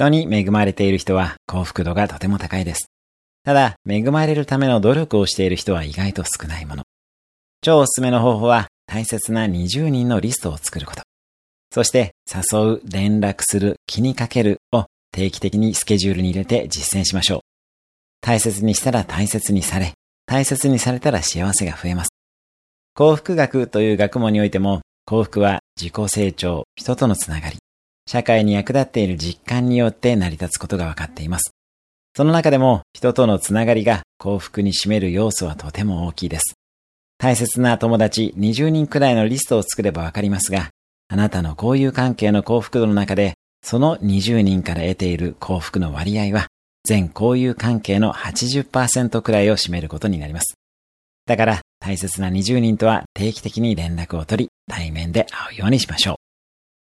人に恵まれている人は幸福度がとても高いです。ただ、恵まれるための努力をしている人は意外と少ないもの。超おすすめの方法は大切な20人のリストを作ること。そして誘う、連絡する、気にかけるを定期的にスケジュールに入れて実践しましょう。大切にしたら大切にされ、大切にされたら幸せが増えます。幸福学という学問においても、幸福は自己成長、人とのつながり、社会に役立っている実感によって成り立つことが分かっています。その中でも人とのつながりが幸福に占める要素はとても大きいです。大切な友達20人くらいのリストを作ればわかりますが、あなたの交友関係の幸福度の中で、その20人から得ている幸福の割合は、全交友関係の80%くらいを占めることになります。だから、大切な20人とは定期的に連絡を取り、対面で会うようにしましょう。